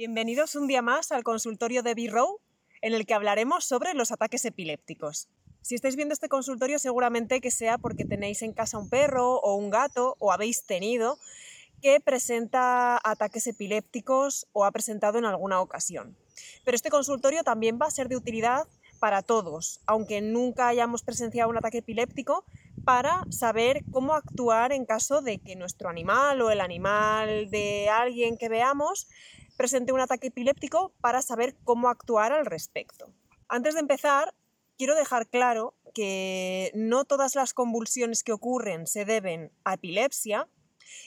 Bienvenidos un día más al consultorio de B-Row, en el que hablaremos sobre los ataques epilépticos. Si estáis viendo este consultorio, seguramente que sea porque tenéis en casa un perro o un gato, o habéis tenido, que presenta ataques epilépticos o ha presentado en alguna ocasión. Pero este consultorio también va a ser de utilidad para todos, aunque nunca hayamos presenciado un ataque epiléptico, para saber cómo actuar en caso de que nuestro animal o el animal de alguien que veamos presente un ataque epiléptico para saber cómo actuar al respecto. Antes de empezar, quiero dejar claro que no todas las convulsiones que ocurren se deben a epilepsia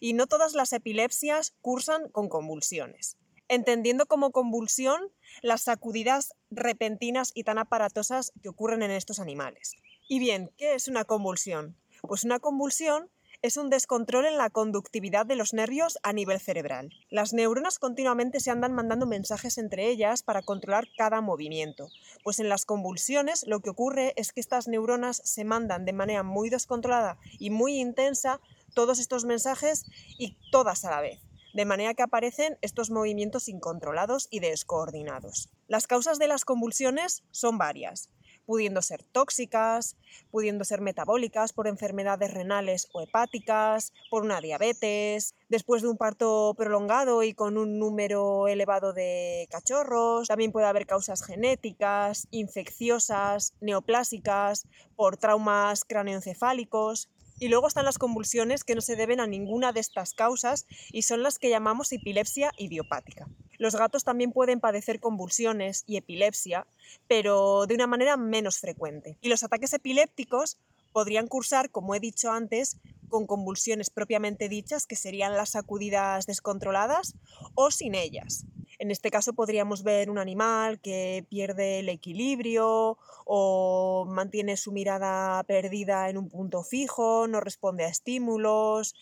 y no todas las epilepsias cursan con convulsiones, entendiendo como convulsión las sacudidas repentinas y tan aparatosas que ocurren en estos animales. Y bien, ¿qué es una convulsión? Pues una convulsión es un descontrol en la conductividad de los nervios a nivel cerebral. Las neuronas continuamente se andan mandando mensajes entre ellas para controlar cada movimiento, pues en las convulsiones lo que ocurre es que estas neuronas se mandan de manera muy descontrolada y muy intensa todos estos mensajes y todas a la vez de manera que aparecen estos movimientos incontrolados y descoordinados. Las causas de las convulsiones son varias pudiendo ser tóxicas, pudiendo ser metabólicas por enfermedades renales o hepáticas, por una diabetes, después de un parto prolongado y con un número elevado de cachorros. También puede haber causas genéticas, infecciosas, neoplásicas, por traumas cráneoencefálicos. Y luego están las convulsiones que no se deben a ninguna de estas causas y son las que llamamos epilepsia idiopática. Los gatos también pueden padecer convulsiones y epilepsia, pero de una manera menos frecuente. Y los ataques epilépticos podrían cursar, como he dicho antes, con convulsiones propiamente dichas, que serían las sacudidas descontroladas, o sin ellas. En este caso podríamos ver un animal que pierde el equilibrio o mantiene su mirada perdida en un punto fijo, no responde a estímulos,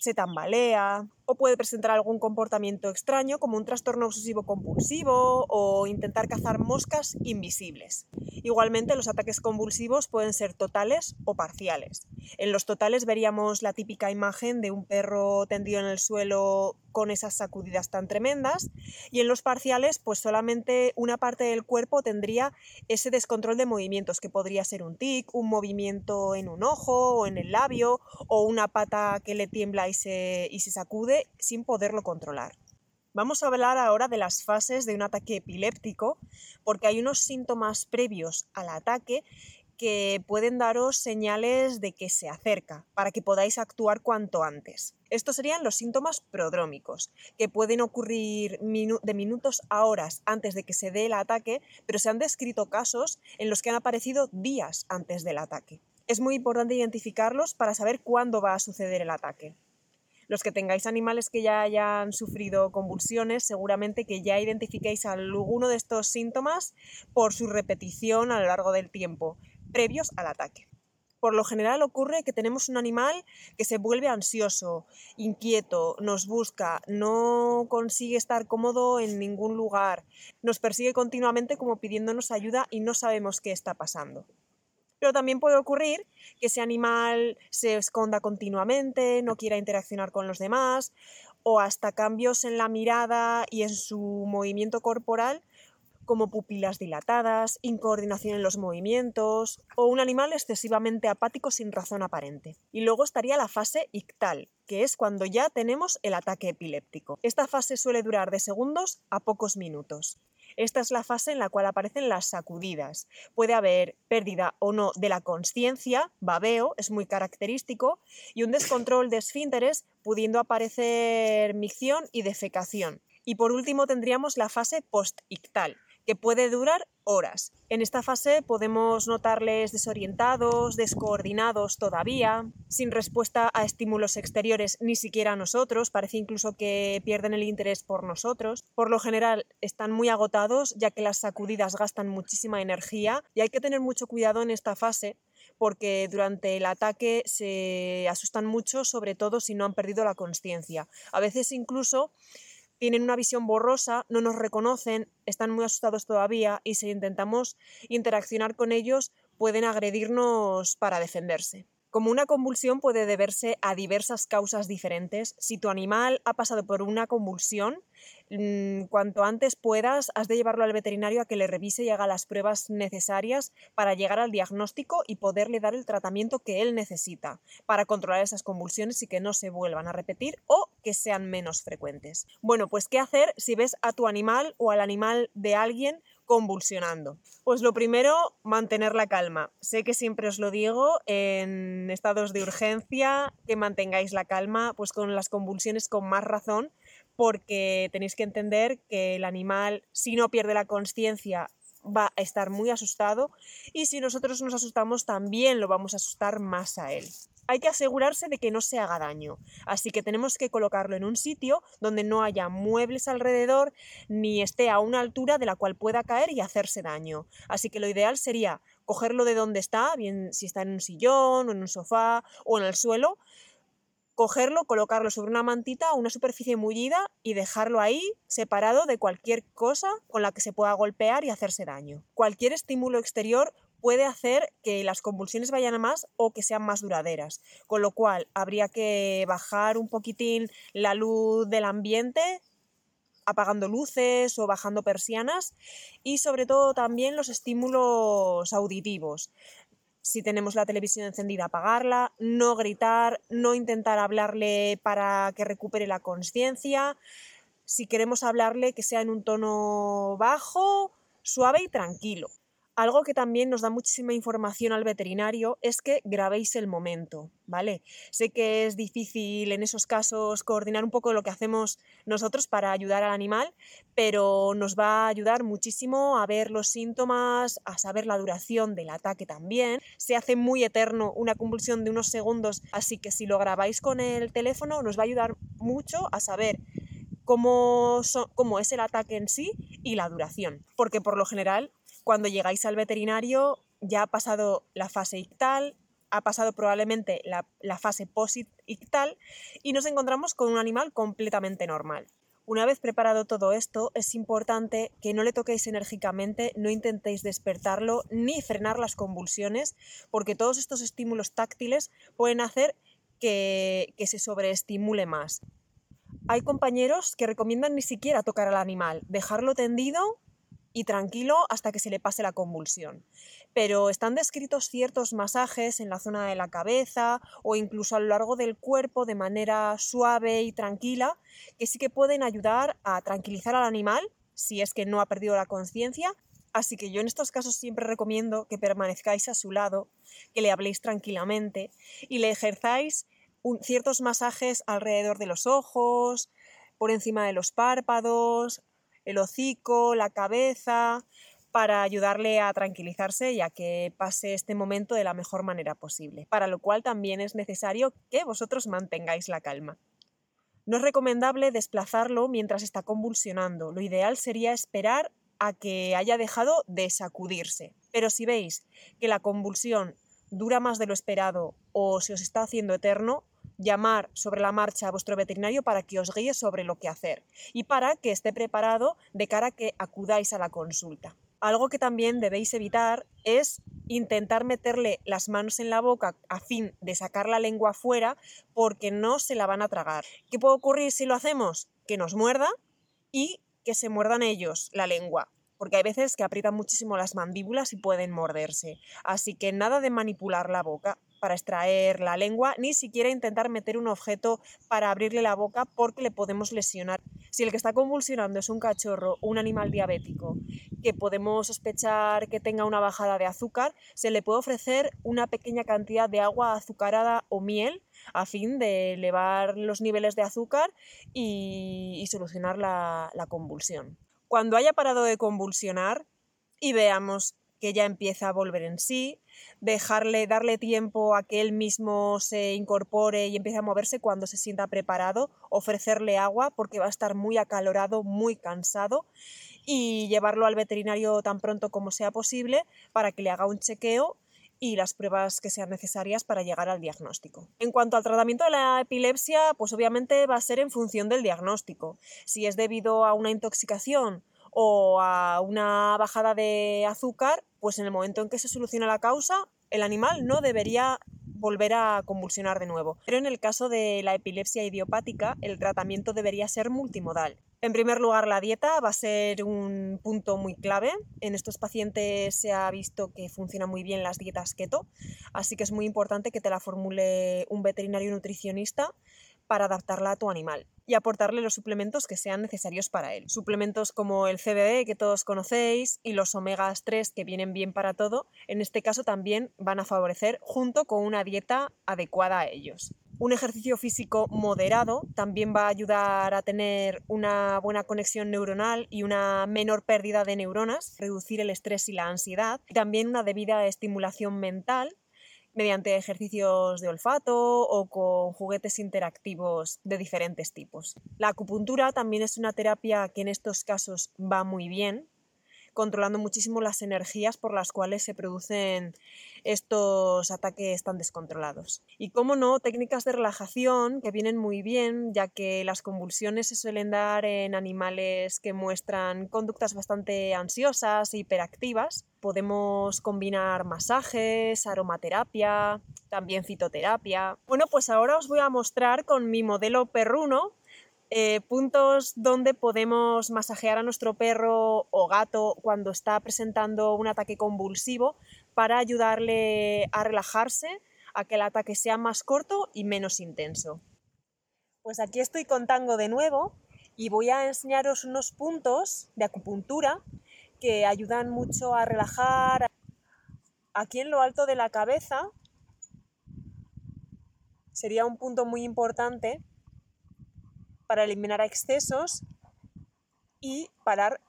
se tambalea o puede presentar algún comportamiento extraño como un trastorno obsesivo compulsivo o intentar cazar moscas invisibles. Igualmente los ataques convulsivos pueden ser totales o parciales. En los totales veríamos la típica imagen de un perro tendido en el suelo con esas sacudidas tan tremendas y en los parciales pues solamente una parte del cuerpo tendría ese descontrol de movimientos que podría ser un tic, un movimiento en un ojo o en el labio o una pata que le tiembla y se, y se sacude sin poderlo controlar. Vamos a hablar ahora de las fases de un ataque epiléptico porque hay unos síntomas previos al ataque que pueden daros señales de que se acerca para que podáis actuar cuanto antes. Estos serían los síntomas prodrómicos, que pueden ocurrir de minutos a horas antes de que se dé el ataque, pero se han descrito casos en los que han aparecido días antes del ataque. Es muy importante identificarlos para saber cuándo va a suceder el ataque. Los que tengáis animales que ya hayan sufrido convulsiones, seguramente que ya identifiquéis alguno de estos síntomas por su repetición a lo largo del tiempo previos al ataque. Por lo general ocurre que tenemos un animal que se vuelve ansioso, inquieto, nos busca, no consigue estar cómodo en ningún lugar, nos persigue continuamente como pidiéndonos ayuda y no sabemos qué está pasando. Pero también puede ocurrir que ese animal se esconda continuamente, no quiera interaccionar con los demás o hasta cambios en la mirada y en su movimiento corporal como pupilas dilatadas, incoordinación en los movimientos o un animal excesivamente apático sin razón aparente. Y luego estaría la fase ictal, que es cuando ya tenemos el ataque epiléptico. Esta fase suele durar de segundos a pocos minutos. Esta es la fase en la cual aparecen las sacudidas. Puede haber pérdida o no de la conciencia, babeo, es muy característico, y un descontrol de esfínteres, pudiendo aparecer micción y defecación. Y por último tendríamos la fase post-ictal, que puede durar horas. En esta fase podemos notarles desorientados, descoordinados todavía, sin respuesta a estímulos exteriores ni siquiera a nosotros, parece incluso que pierden el interés por nosotros. Por lo general están muy agotados ya que las sacudidas gastan muchísima energía y hay que tener mucho cuidado en esta fase porque durante el ataque se asustan mucho, sobre todo si no han perdido la conciencia. A veces incluso tienen una visión borrosa, no nos reconocen, están muy asustados todavía y si intentamos interaccionar con ellos pueden agredirnos para defenderse. Como una convulsión puede deberse a diversas causas diferentes, si tu animal ha pasado por una convulsión, mm, cuanto antes puedas, has de llevarlo al veterinario a que le revise y haga las pruebas necesarias para llegar al diagnóstico y poderle dar el tratamiento que él necesita para controlar esas convulsiones y que no se vuelvan a repetir o que sean menos frecuentes. Bueno, pues ¿qué hacer si ves a tu animal o al animal de alguien convulsionando? Pues lo primero, mantener la calma. Sé que siempre os lo digo en estados de urgencia, que mantengáis la calma, pues con las convulsiones con más razón, porque tenéis que entender que el animal, si no pierde la conciencia, va a estar muy asustado y si nosotros nos asustamos también lo vamos a asustar más a él hay que asegurarse de que no se haga daño. Así que tenemos que colocarlo en un sitio donde no haya muebles alrededor ni esté a una altura de la cual pueda caer y hacerse daño. Así que lo ideal sería cogerlo de donde está, bien si está en un sillón o en un sofá o en el suelo, cogerlo, colocarlo sobre una mantita o una superficie mullida y dejarlo ahí separado de cualquier cosa con la que se pueda golpear y hacerse daño. Cualquier estímulo exterior puede hacer que las convulsiones vayan a más o que sean más duraderas. Con lo cual, habría que bajar un poquitín la luz del ambiente, apagando luces o bajando persianas y sobre todo también los estímulos auditivos. Si tenemos la televisión encendida, apagarla, no gritar, no intentar hablarle para que recupere la conciencia. Si queremos hablarle, que sea en un tono bajo, suave y tranquilo. Algo que también nos da muchísima información al veterinario es que grabéis el momento, ¿vale? Sé que es difícil en esos casos coordinar un poco lo que hacemos nosotros para ayudar al animal, pero nos va a ayudar muchísimo a ver los síntomas, a saber la duración del ataque también. Se hace muy eterno una convulsión de unos segundos, así que si lo grabáis con el teléfono nos va a ayudar mucho a saber cómo, cómo es el ataque en sí y la duración, porque por lo general cuando llegáis al veterinario ya ha pasado la fase ictal, ha pasado probablemente la, fase post-ictal y nos encontramos con un animal completamente normal. Una vez preparado todo esto, es importante que no le toquéis enérgicamente, no intentéis despertarlo ni frenar las convulsiones, porque todos estos estímulos táctiles pueden hacer que, que se sobreestimule más. Hay compañeros que recomiendan ni siquiera tocar al animal, dejarlo tendido y tranquilo hasta que se le pase la convulsión. Pero están descritos ciertos masajes en la zona de la cabeza o incluso a lo largo del cuerpo de manera suave y tranquila que sí que pueden ayudar a tranquilizar al animal si es que no ha perdido la conciencia. Así que yo en estos casos siempre recomiendo que permanezcáis a su lado, que le habléis tranquilamente y le ejerzáis ciertos masajes alrededor de los ojos, por encima de los párpados, el hocico, la cabeza, para ayudarle a tranquilizarse y a que pase este momento de la mejor manera posible, para lo cual también es necesario que vosotros mantengáis la calma. No es recomendable desplazarlo mientras está convulsionando, lo ideal sería esperar a que haya dejado de sacudirse. Pero si veis que la convulsión dura más de lo esperado o se os está haciendo eterno, llamar sobre la marcha a vuestro veterinario para que os guíe sobre lo que hacer y para que esté preparado de cara a que acudáis a la consulta. Algo que también debéis evitar es intentar meterle las manos en la boca a fin de sacar la lengua fuera porque no se la van a tragar. ¿Qué puede ocurrir si lo hacemos? Que nos muerda y que se muerdan ellos la lengua porque hay veces que aprietan muchísimo las mandíbulas y pueden morderse. Así que nada de manipular la boca para extraer la lengua, ni siquiera intentar meter un objeto para abrirle la boca porque le podemos lesionar. Si el que está convulsionando es un cachorro o un animal diabético que podemos sospechar que tenga una bajada de azúcar, se le puede ofrecer una pequeña cantidad de agua azucarada o miel a fin de elevar los niveles de azúcar y, solucionar la convulsión. Cuando haya parado de convulsionar y veamos que ya empieza a volver en sí, dejarle, darle tiempo a que él mismo se incorpore y empiece a moverse cuando se sienta preparado, ofrecerle agua porque va a estar muy acalorado, muy cansado y llevarlo al veterinario tan pronto como sea posible para que le haga un chequeo y las pruebas que sean necesarias para llegar al diagnóstico. En cuanto al tratamiento de la epilepsia, pues obviamente va a ser en función del diagnóstico. Si es debido a una intoxicación o a una bajada de azúcar, pues en el momento en que se soluciona la causa, el animal no debería volver a convulsionar de nuevo. Pero en el caso de la epilepsia idiopática, el tratamiento debería ser multimodal. En primer lugar, la dieta va a ser un punto muy clave. En estos pacientes se ha visto que funcionan muy bien las dietas keto, así que es muy importante que te la formule un veterinario nutricionista para adaptarla a tu animal y aportarle los suplementos que sean necesarios para él. Suplementos como el CBD que todos conocéis y los omegas 3 que vienen bien para todo, en este caso también van a favorecer junto con una dieta adecuada a ellos. Un ejercicio físico moderado también va a ayudar a tener una buena conexión neuronal y una menor pérdida de neuronas, reducir el estrés y la ansiedad, y también una debida estimulación mental mediante ejercicios de olfato o con juguetes interactivos de diferentes tipos. La acupuntura también es una terapia que en estos casos va muy bien, controlando muchísimo las energías por las cuales se producen estos ataques tan descontrolados. Y cómo no, técnicas de relajación que vienen muy bien, ya que las convulsiones se suelen dar en animales que muestran conductas bastante ansiosas e hiperactivas. Podemos combinar masajes, aromaterapia, también fitoterapia. Bueno, pues ahora os voy a mostrar con mi modelo perruno eh, puntos donde podemos masajear a nuestro perro o gato cuando está presentando un ataque convulsivo para ayudarle a relajarse, a que el ataque sea más corto y menos intenso. Pues aquí estoy con Tango de nuevo y voy a enseñaros unos puntos de acupuntura que ayudan mucho a relajar aquí en lo alto de la cabeza. Sería un punto muy importante para eliminar excesos y parar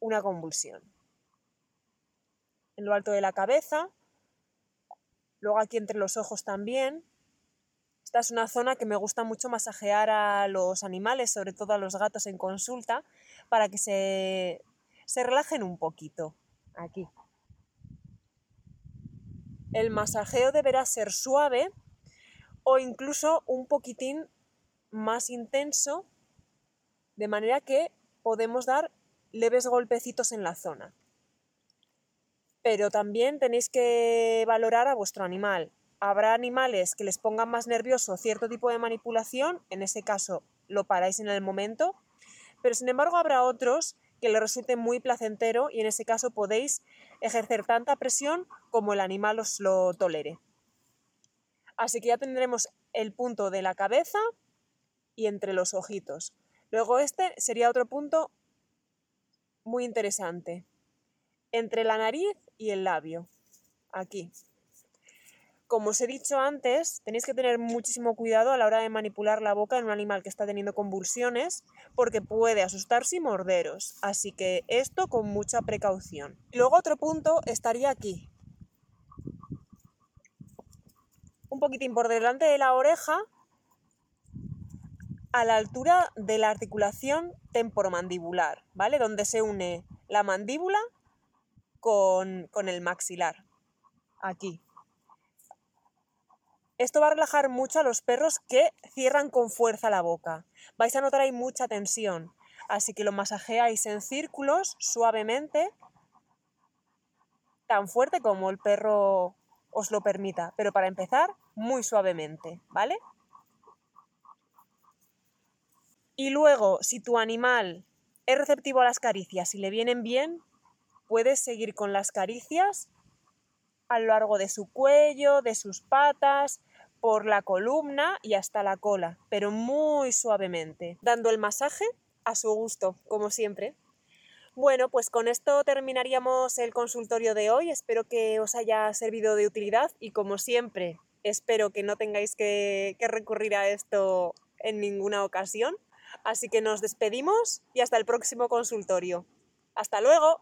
una convulsión. En lo alto de la cabeza, luego aquí entre los ojos también. Esta es una zona que me gusta mucho masajear a los animales, sobre todo a los gatos en consulta, para que se, se relajen un poquito. Aquí. El masajeo deberá ser suave o incluso un poquitín más intenso, de manera que podemos dar leves golpecitos en la zona. Pero también tenéis que valorar a vuestro animal. Habrá animales que les pongan más nervioso cierto tipo de manipulación, en ese caso lo paráis en el momento, pero sin embargo habrá otros que les resulte muy placentero y en ese caso podéis ejercer tanta presión como el animal os lo tolere. Así que ya tendremos el punto de la cabeza, y entre los ojitos. Luego este sería otro punto muy interesante, entre la nariz y el labio, aquí. Como os he dicho antes, tenéis que tener muchísimo cuidado a la hora de manipular la boca en un animal que está teniendo convulsiones porque puede asustarse y morderos. Así que esto con mucha precaución. Luego otro punto estaría aquí. Un poquitín por delante de la oreja a la altura de la articulación temporomandibular, ¿vale? Donde se une la mandíbula con, con el maxilar. Aquí. Esto va a relajar mucho a los perros que cierran con fuerza la boca. Vais a notar ahí mucha tensión. Así que lo masajeáis en círculos suavemente, tan fuerte como el perro os lo permita. Pero para empezar, muy suavemente, ¿vale? Y luego, si tu animal es receptivo a las caricias y le vienen bien, puedes seguir con las caricias a lo largo de su cuello, de sus patas, por la columna y hasta la cola, pero muy suavemente, dando el masaje a su gusto, como siempre. Bueno, pues con esto terminaríamos el consultorio de hoy. Espero que os haya servido de utilidad y como siempre, espero que no tengáis que, que recurrir a esto en ninguna ocasión. Así que nos despedimos y hasta el próximo consultorio. Hasta luego.